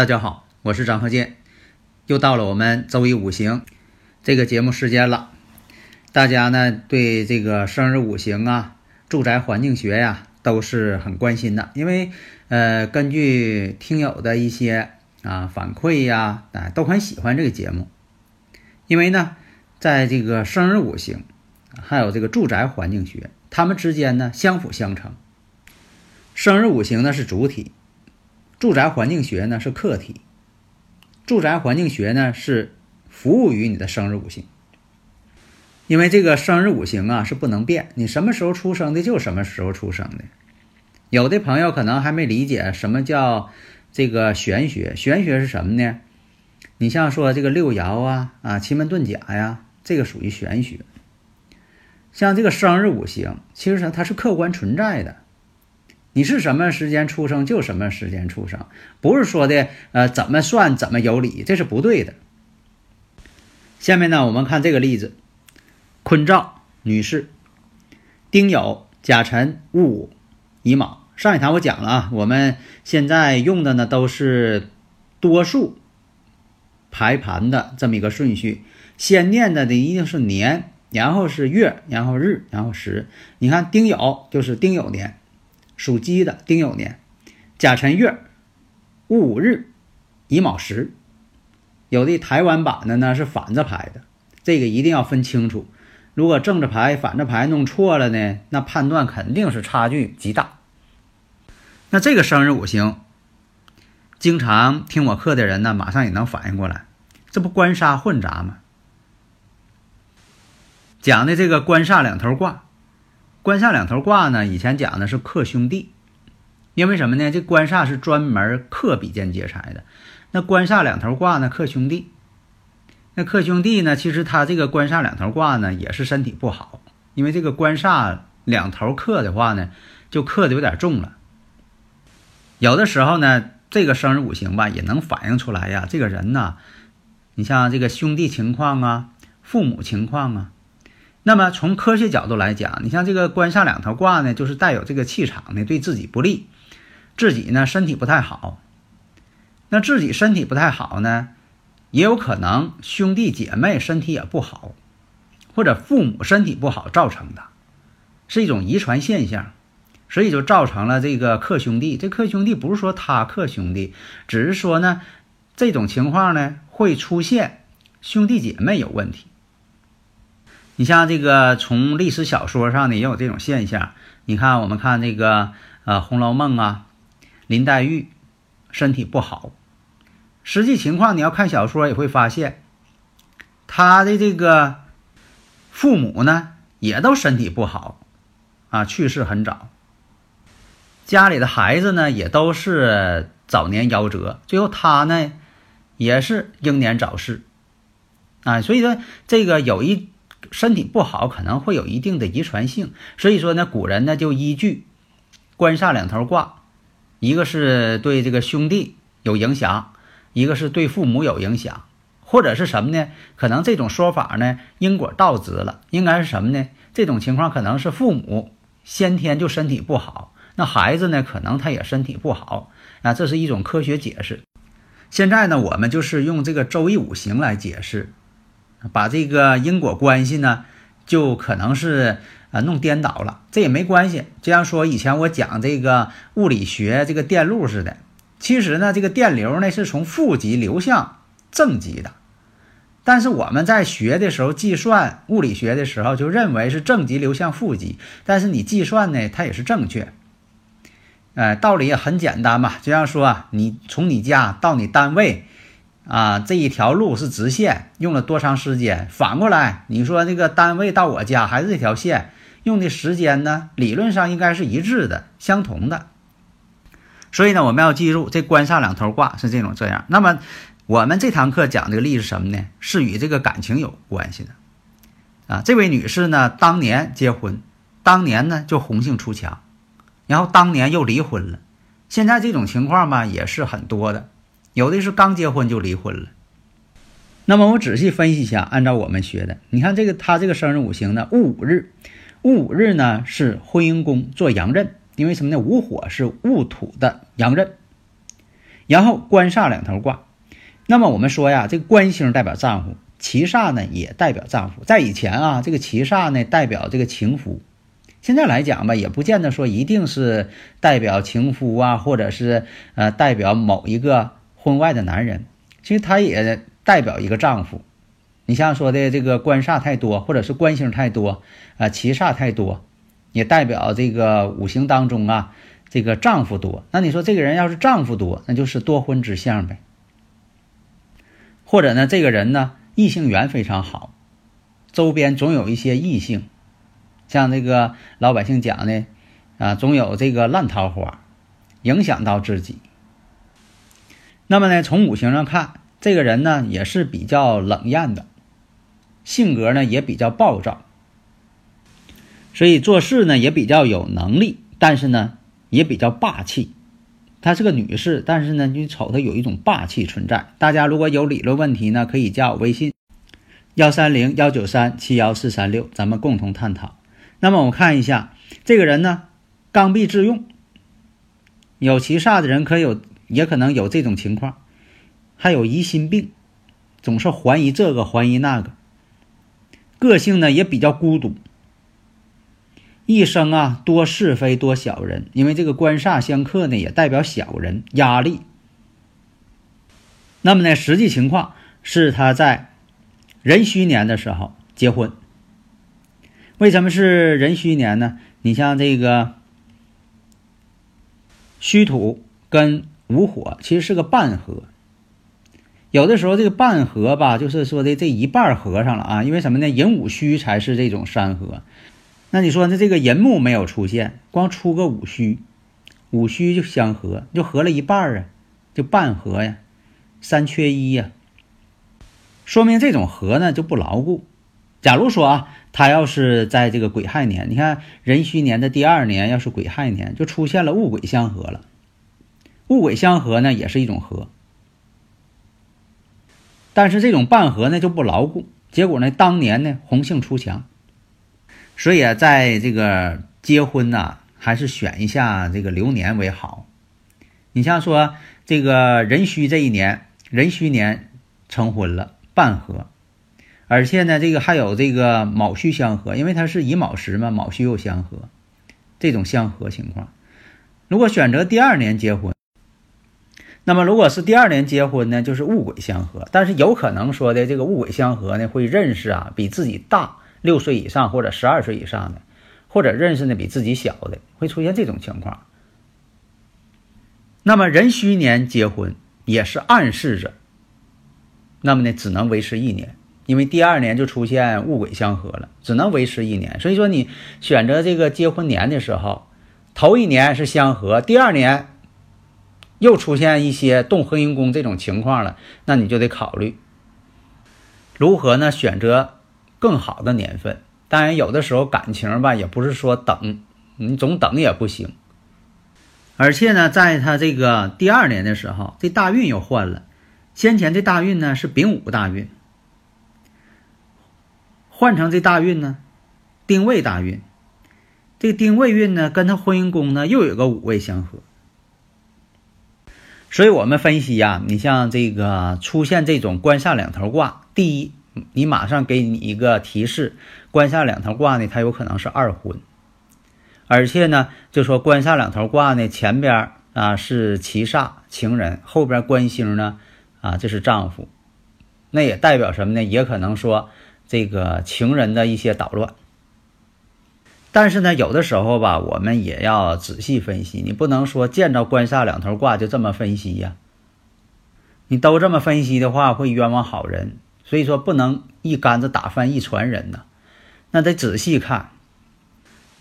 大家好，我是张鹤剑，又到了我们周一五行这个节目时间了。大家呢对这个生日五行啊、住宅环境学呀、都是很关心的，因为呃，根据听友的一些啊反馈呀，啊都很喜欢这个节目。因为呢，在这个生日五行还有这个住宅环境学，它们之间呢相辅相成。生日五行呢是主体。住宅环境学呢是客体，住宅环境学呢是服务于你的生日五行，因为这个生日五行啊是不能变，你什么时候出生的就什么时候出生的。有的朋友可能还没理解什么叫这个玄学，玄学是什么呢？你像说这个六爻啊啊奇门遁甲呀，这个属于玄学。像这个生日五行，其实它是客观存在的。你是什么时间出生就什么时间出生，不是说的呃怎么算怎么有理，这是不对的。下面呢，我们看这个例子：坤兆女士，丁酉、甲辰、戊午、乙卯。上一堂我讲了啊，我们现在用的呢都是多数排盘的这么一个顺序，先念的呢一定是年，然后是月，然后日，然后时。你看丁酉就是丁酉年。属鸡的丁酉年，甲辰月，戊午日，乙卯时。有的台湾版的呢是反着排的，这个一定要分清楚。如果正着排、反着排弄错了呢，那判断肯定是差距极大。那这个生日五行，经常听我课的人呢，马上也能反应过来，这不官杀混杂吗？讲的这个官煞两头挂。官煞两头挂呢？以前讲的是克兄弟，因为什么呢？这官煞是专门克比肩劫财的。那官煞两头挂呢？克兄弟。那克兄弟呢？其实他这个官煞两头挂呢，也是身体不好。因为这个官煞两头克的话呢，就克的有点重了。有的时候呢，这个生日五行吧，也能反映出来呀。这个人呢，你像这个兄弟情况啊，父母情况啊。那么从科学角度来讲，你像这个官煞两头挂呢，就是带有这个气场呢，对自己不利，自己呢身体不太好。那自己身体不太好呢，也有可能兄弟姐妹身体也不好，或者父母身体不好造成的，是一种遗传现象，所以就造成了这个克兄弟。这克兄弟不是说他克兄弟，只是说呢，这种情况呢会出现兄弟姐妹有问题。你像这个，从历史小说上呢也有这种现象。你看，我们看这个呃《红楼梦》啊，林黛玉身体不好，实际情况你要看小说也会发现，她的这个父母呢也都身体不好啊，去世很早。家里的孩子呢也都是早年夭折，最后她呢也是英年早逝啊。所以说，这个有一。身体不好可能会有一定的遗传性，所以说呢，古人呢就依据官煞两头挂，一个是对这个兄弟有影响，一个是对父母有影响，或者是什么呢？可能这种说法呢因果倒置了，应该是什么呢？这种情况可能是父母先天就身体不好，那孩子呢可能他也身体不好那，这是一种科学解释。现在呢，我们就是用这个周易五行来解释。把这个因果关系呢，就可能是呃弄颠倒了，这也没关系。就像说以前我讲这个物理学这个电路似的，其实呢这个电流呢是从负极流向正极的，但是我们在学的时候计算物理学的时候就认为是正极流向负极，但是你计算呢它也是正确。呃，道理也很简单嘛，就像说啊你从你家到你单位。啊，这一条路是直线，用了多长时间？反过来，你说那个单位到我家还是这条线，用的时间呢？理论上应该是一致的，相同的。所以呢，我们要记住，这官煞两头挂是这种这样。那么，我们这堂课讲这个例子什么呢？是与这个感情有关系的。啊，这位女士呢，当年结婚，当年呢就红杏出墙，然后当年又离婚了。现在这种情况吧，也是很多的，有的是刚结婚就离婚了。那么我仔细分析一下，按照我们学的，你看这个他这个生日五行呢，戊午日，戊午日呢是婚姻宫做阳刃。因为什么呢？午火是戊土的阳刃，然后官煞两头挂。那么我们说呀，这个官星代表丈夫，七煞呢也代表丈夫。在以前啊，这个七煞呢代表这个情夫。现在来讲吧，也不见得说一定是代表情夫啊，或者是呃代表某一个婚外的男人。其实他也代表一个丈夫。你像说的这个官煞太多，或者是官星太多啊，七煞太多。也代表这个五行当中啊，这个丈夫多。那你说这个人要是丈夫多，那就是多婚之相呗。或者呢，这个人呢，异性缘非常好，周边总有一些异性，像这个老百姓讲的啊，总有这个烂桃花，影响到自己。那么呢，从五行上看，这个人呢也是比较冷艳的，性格呢也比较暴躁。所以做事呢也比较有能力，但是呢也比较霸气。她是个女士，但是呢你瞅她有一种霸气存在。大家如果有理论问题呢，可以加我微信幺三零幺九三七幺四三六，咱们共同探讨。那么我看一下这个人呢，刚愎自用，有其煞的人可有也可能有这种情况，还有疑心病，总是怀疑这个怀疑那个，个性呢也比较孤独。一生啊，多是非，多小人，因为这个官煞相克呢，也代表小人压力。那么呢，实际情况是他在壬戌年的时候结婚。为什么是壬戌年呢？你像这个戌土跟午火其实是个半合，有的时候这个半合吧，就是说的这一半合上了啊。因为什么呢？寅午戌才是这种三合。那你说，那这个寅木没有出现，光出个午戌，午戌就相合，就合了一半啊，就半合呀，三缺一呀，说明这种合呢就不牢固。假如说啊，他要是在这个癸亥年，你看壬戌年的第二年，要是癸亥年，就出现了戊癸相合了。戊癸相合呢，也是一种合，但是这种半合呢就不牢固，结果呢，当年呢红杏出墙。所以啊，在这个结婚呢，还是选一下这个流年为好。你像说这个壬戌这一年，壬戌年成婚了，半合，而且呢，这个还有这个卯戌相合，因为它是乙卯时嘛，卯戌又相合，这种相合情况。如果选择第二年结婚，那么如果是第二年结婚呢，就是戊癸相合，但是有可能说的这个戊癸相合呢，会认识啊比自己大。六岁以上或者十二岁以上的，或者认识的比自己小的，会出现这种情况。那么壬戌年结婚也是暗示着，那么呢只能维持一年，因为第二年就出现戊癸相合了，只能维持一年。所以说你选择这个结婚年的时候，头一年是相合，第二年又出现一些动婚姻宫这种情况了，那你就得考虑如何呢选择。更好的年份，当然有的时候感情吧，也不是说等，你总等也不行。而且呢，在他这个第二年的时候，这大运又换了，先前这大运呢是丙午大运，换成这大运呢，丁未大运。这丁未运呢，跟他婚姻宫呢又有个五位相合，所以我们分析呀，你像这个出现这种官煞两头挂，第一。你马上给你一个提示，官煞两头挂呢，它有可能是二婚，而且呢，就说官煞两头挂呢，前边啊是七煞情人，后边官星呢啊这是丈夫，那也代表什么呢？也可能说这个情人的一些捣乱。但是呢，有的时候吧，我们也要仔细分析，你不能说见着官煞两头挂就这么分析呀。你都这么分析的话，会冤枉好人。所以说不能一竿子打翻一船人呢，那得仔细看。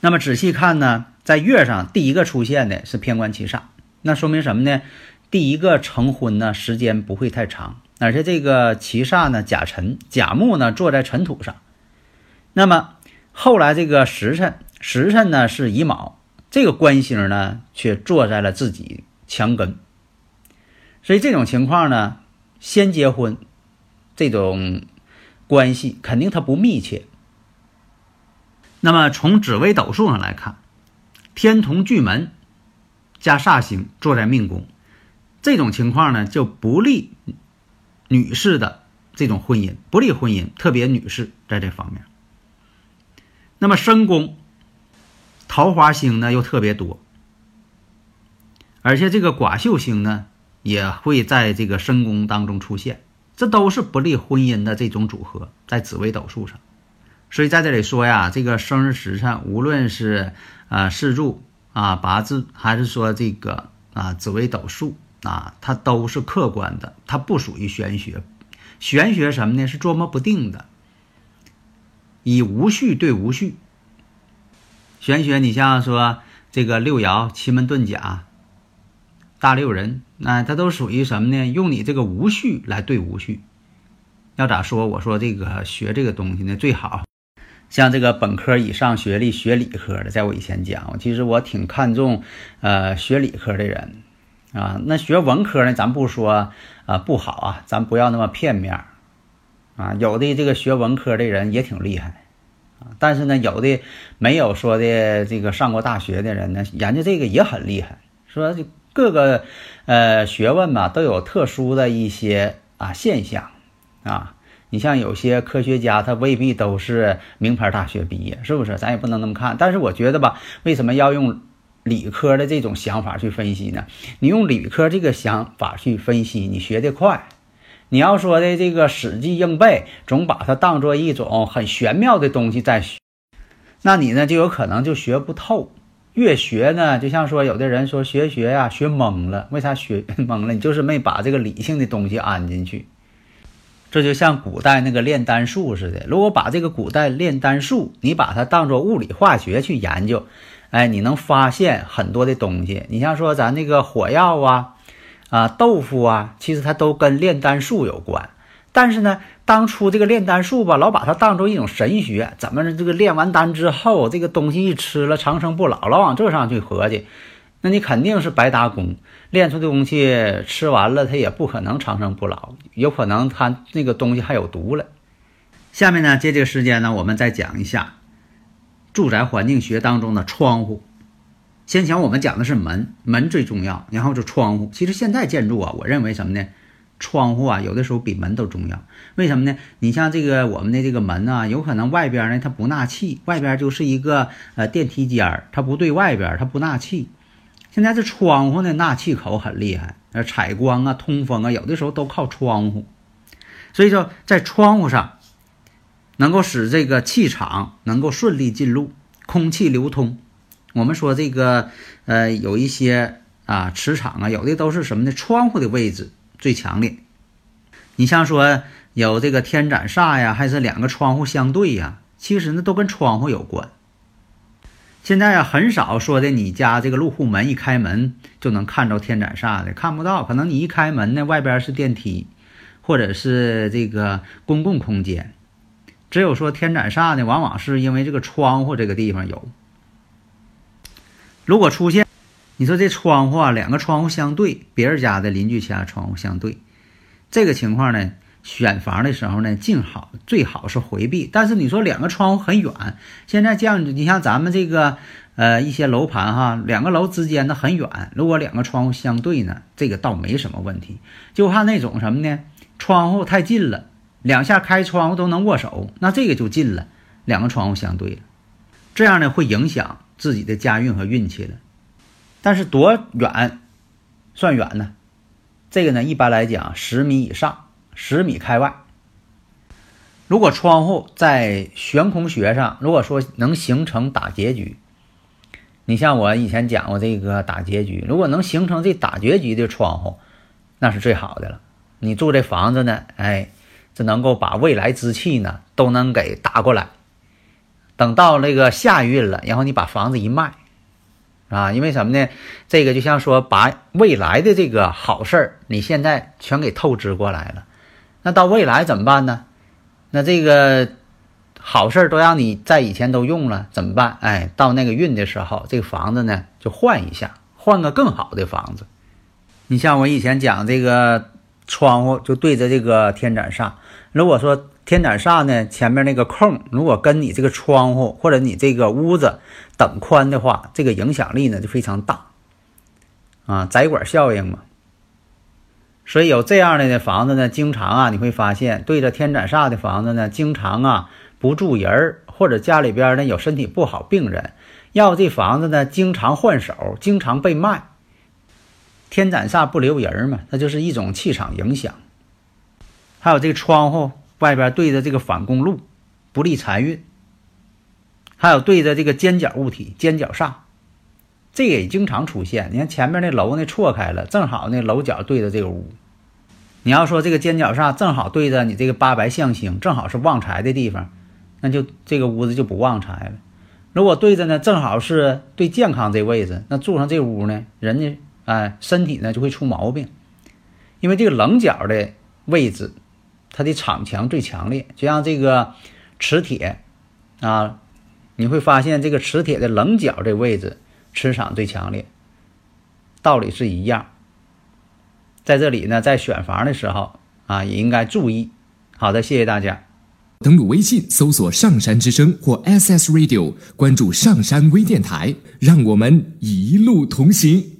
那么仔细看呢，在月上第一个出现的是偏官七煞，那说明什么呢？第一个成婚呢时间不会太长，而且这个七煞呢甲辰甲木呢坐在尘土上。那么后来这个时辰时辰呢是乙卯，这个官星呢却坐在了自己墙根。所以这种情况呢，先结婚。这种关系肯定它不密切。那么从紫微斗数上来看，天同巨门加煞星坐在命宫，这种情况呢就不利女士的这种婚姻，不利婚姻，特别女士在这方面。那么申宫桃花星呢又特别多，而且这个寡秀星呢也会在这个申宫当中出现。这都是不利婚姻的这种组合，在紫微斗数上，所以在这里说呀，这个生日时辰，无论是啊四柱啊八字，还是说这个啊紫微斗数啊，它都是客观的，它不属于玄学。玄学什么呢？是捉摸不定的，以无序对无序。玄学，你像说这个六爻、奇门遁甲。大六人，那它都属于什么呢？用你这个无序来对无序，要咋说？我说这个学这个东西呢，最好像这个本科以上学历学理科的，在我以前讲，其实我挺看重呃学理科的人啊。那学文科呢，咱不说啊不好啊，咱不要那么片面啊。有的这个学文科的人也挺厉害啊，但是呢，有的没有说的这个上过大学的人呢，研究这个也很厉害，说就。各个呃学问吧都有特殊的一些啊现象啊，你像有些科学家他未必都是名牌大学毕业，是不是？咱也不能那么看。但是我觉得吧，为什么要用理科的这种想法去分析呢？你用理科这个想法去分析，你学得快。你要说的这个死记硬背，总把它当做一种很玄妙的东西在学，那你呢就有可能就学不透。越学呢，就像说有的人说学学呀，学懵了。为啥学 懵了？你就是没把这个理性的东西安进去。这就像古代那个炼丹术似的。如果把这个古代炼丹术，你把它当做物理化学去研究，哎，你能发现很多的东西。你像说咱那个火药啊，啊豆腐啊，其实它都跟炼丹术有关。但是呢，当初这个炼丹术吧，老把它当做一种神学，怎么这个炼完丹之后，这个东西一吃了长生不老，老往这上去合计，那你肯定是白搭工。炼出的东西吃完了，它也不可能长生不老，有可能它那个东西还有毒了。下面呢，借这个时间呢，我们再讲一下住宅环境学当中的窗户。先前我们讲的是门，门最重要，然后就窗户。其实现在建筑啊，我认为什么呢？窗户啊，有的时候比门都重要。为什么呢？你像这个我们的这个门啊，有可能外边呢它不纳气，外边就是一个呃电梯间儿，它不对外边，它不纳气。现在这窗户呢，纳气口很厉害，呃，采光啊、通风啊，有的时候都靠窗户。所以说，在窗户上能够使这个气场能够顺利进入，空气流通。我们说这个呃有一些啊磁场啊，有的都是什么呢？窗户的位置。最强烈，你像说有这个天斩煞呀，还是两个窗户相对呀，其实呢都跟窗户有关。现在呀很少说的，你家这个入户门一开门就能看着天斩煞的，看不到。可能你一开门呢，外边是电梯，或者是这个公共空间。只有说天斩煞呢，往往是因为这个窗户这个地方有。如果出现。你说这窗户啊，两个窗户相对，别人家的邻居家窗户相对，这个情况呢，选房的时候呢，尽好最好是回避。但是你说两个窗户很远，现在这样，你像咱们这个呃一些楼盘哈，两个楼之间的很远，如果两个窗户相对呢，这个倒没什么问题。就怕那种什么呢，窗户太近了，两下开窗户都能握手，那这个就近了，两个窗户相对了，这样呢会影响自己的家运和运气了。但是多远算远呢？这个呢，一般来讲十米以上，十米开外。如果窗户在悬空穴上，如果说能形成打结局，你像我以前讲过这个打结局，如果能形成这打结局的窗户，那是最好的了。你住这房子呢，哎，这能够把未来之气呢都能给打过来。等到那个下运了，然后你把房子一卖，啊，因为什么呢？这个就像说把未来的这个好事儿，你现在全给透支过来了。那到未来怎么办呢？那这个好事儿都让你在以前都用了，怎么办？哎，到那个运的时候，这个房子呢就换一下，换个更好的房子。你像我以前讲这个窗户就对着这个天斩煞，如果说。天斩煞呢，前面那个空，如果跟你这个窗户或者你这个屋子等宽的话，这个影响力呢就非常大啊，窄管效应嘛。所以有这样的的房子呢，经常啊，你会发现对着天斩煞的房子呢，经常啊不住人儿，或者家里边呢有身体不好病人，要这房子呢经常换手，经常被卖。天斩煞不留人嘛，那就是一种气场影响。还有这个窗户。外边对着这个反公路，不利财运；还有对着这个尖角物体，尖角煞，这也经常出现。你看前面那楼呢错开了，正好那楼角对着这个屋。你要说这个尖角煞正好对着你这个八白象星，正好是旺财的地方，那就这个屋子就不旺财了。如果对着呢，正好是对健康这位置，那住上这屋呢，人家哎身体呢就会出毛病，因为这个棱角的位置。它的场强最强烈，就像这个磁铁啊，你会发现这个磁铁的棱角这位置磁场最强烈，道理是一样。在这里呢，在选房的时候啊，也应该注意。好的，谢谢大家。登录微信搜索“上山之声”或 SS Radio，关注上山微电台，让我们一路同行。